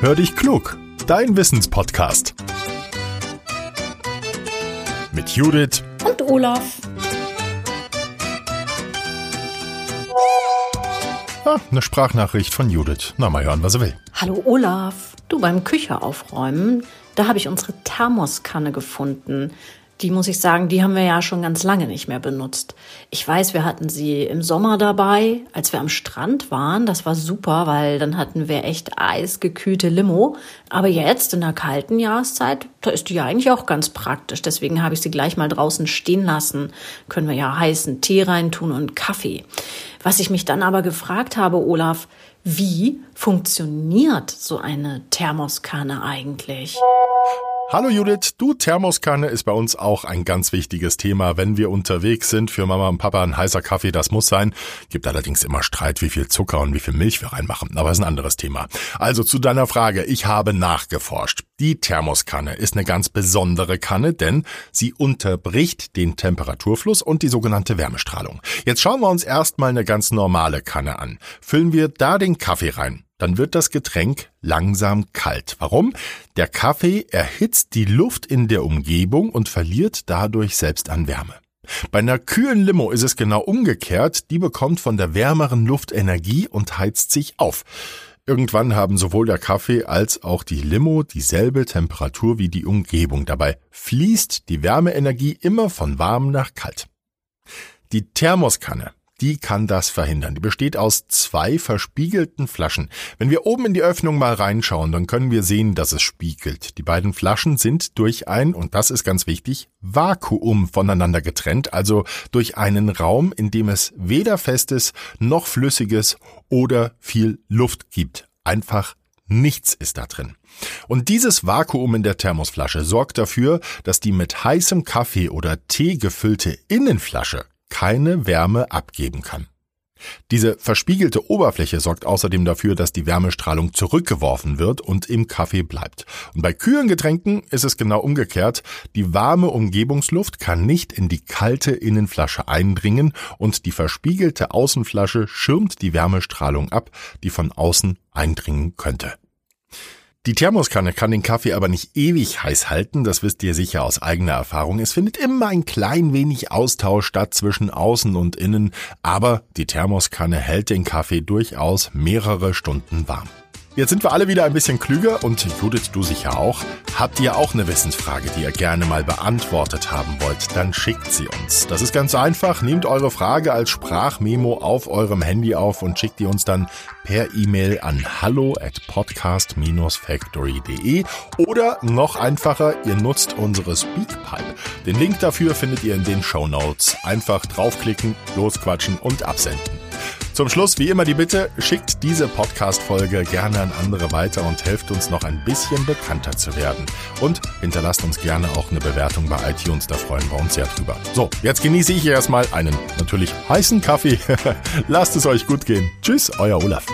Hör dich klug, dein Wissenspodcast. Mit Judith und Olaf. Ah, eine Sprachnachricht von Judith. Na, mal hören, was er will. Hallo Olaf. Du beim Küche aufräumen, da habe ich unsere Thermoskanne gefunden. Die muss ich sagen, die haben wir ja schon ganz lange nicht mehr benutzt. Ich weiß, wir hatten sie im Sommer dabei, als wir am Strand waren. Das war super, weil dann hatten wir echt eisgekühlte Limo. Aber jetzt in der kalten Jahreszeit, da ist die ja eigentlich auch ganz praktisch. Deswegen habe ich sie gleich mal draußen stehen lassen. Können wir ja heißen Tee reintun und Kaffee. Was ich mich dann aber gefragt habe, Olaf, wie funktioniert so eine Thermoskanne eigentlich? Hallo Judith, du Thermoskanne ist bei uns auch ein ganz wichtiges Thema, wenn wir unterwegs sind. Für Mama und Papa ein heißer Kaffee, das muss sein. Gibt allerdings immer Streit, wie viel Zucker und wie viel Milch wir reinmachen. Aber ist ein anderes Thema. Also zu deiner Frage. Ich habe nachgeforscht. Die Thermoskanne ist eine ganz besondere Kanne, denn sie unterbricht den Temperaturfluss und die sogenannte Wärmestrahlung. Jetzt schauen wir uns erstmal eine ganz normale Kanne an. Füllen wir da den Kaffee rein dann wird das Getränk langsam kalt. Warum? Der Kaffee erhitzt die Luft in der Umgebung und verliert dadurch selbst an Wärme. Bei einer kühlen Limo ist es genau umgekehrt. Die bekommt von der wärmeren Luft Energie und heizt sich auf. Irgendwann haben sowohl der Kaffee als auch die Limo dieselbe Temperatur wie die Umgebung. Dabei fließt die Wärmeenergie immer von warm nach kalt. Die Thermoskanne die kann das verhindern. Die besteht aus zwei verspiegelten Flaschen. Wenn wir oben in die Öffnung mal reinschauen, dann können wir sehen, dass es spiegelt. Die beiden Flaschen sind durch ein, und das ist ganz wichtig, Vakuum voneinander getrennt, also durch einen Raum, in dem es weder festes noch flüssiges oder viel Luft gibt. Einfach Nichts ist da drin. Und dieses Vakuum in der Thermosflasche sorgt dafür, dass die mit heißem Kaffee oder Tee gefüllte Innenflasche keine Wärme abgeben kann. Diese verspiegelte Oberfläche sorgt außerdem dafür, dass die Wärmestrahlung zurückgeworfen wird und im Kaffee bleibt. Und bei kühlen Getränken ist es genau umgekehrt. Die warme Umgebungsluft kann nicht in die kalte Innenflasche eindringen und die verspiegelte Außenflasche schirmt die Wärmestrahlung ab, die von außen eindringen könnte. Die Thermoskanne kann den Kaffee aber nicht ewig heiß halten, das wisst ihr sicher aus eigener Erfahrung. Es findet immer ein klein wenig Austausch statt zwischen außen und innen, aber die Thermoskanne hält den Kaffee durchaus mehrere Stunden warm. Jetzt sind wir alle wieder ein bisschen klüger und Judith, du sicher auch. Habt ihr auch eine Wissensfrage, die ihr gerne mal beantwortet haben wollt, dann schickt sie uns. Das ist ganz einfach. Nehmt eure Frage als Sprachmemo auf eurem Handy auf und schickt die uns dann per E-Mail an hallo at podcast-factory.de oder noch einfacher, ihr nutzt unsere Speakpipe. Den Link dafür findet ihr in den Show Notes. Einfach draufklicken, losquatschen und absenden. Zum Schluss wie immer die Bitte, schickt diese Podcast-Folge gerne an andere weiter und helft uns noch ein bisschen bekannter zu werden. Und hinterlasst uns gerne auch eine Bewertung bei iTunes, da freuen wir uns sehr drüber. So, jetzt genieße ich erstmal einen natürlich heißen Kaffee. Lasst es euch gut gehen. Tschüss, euer Olaf.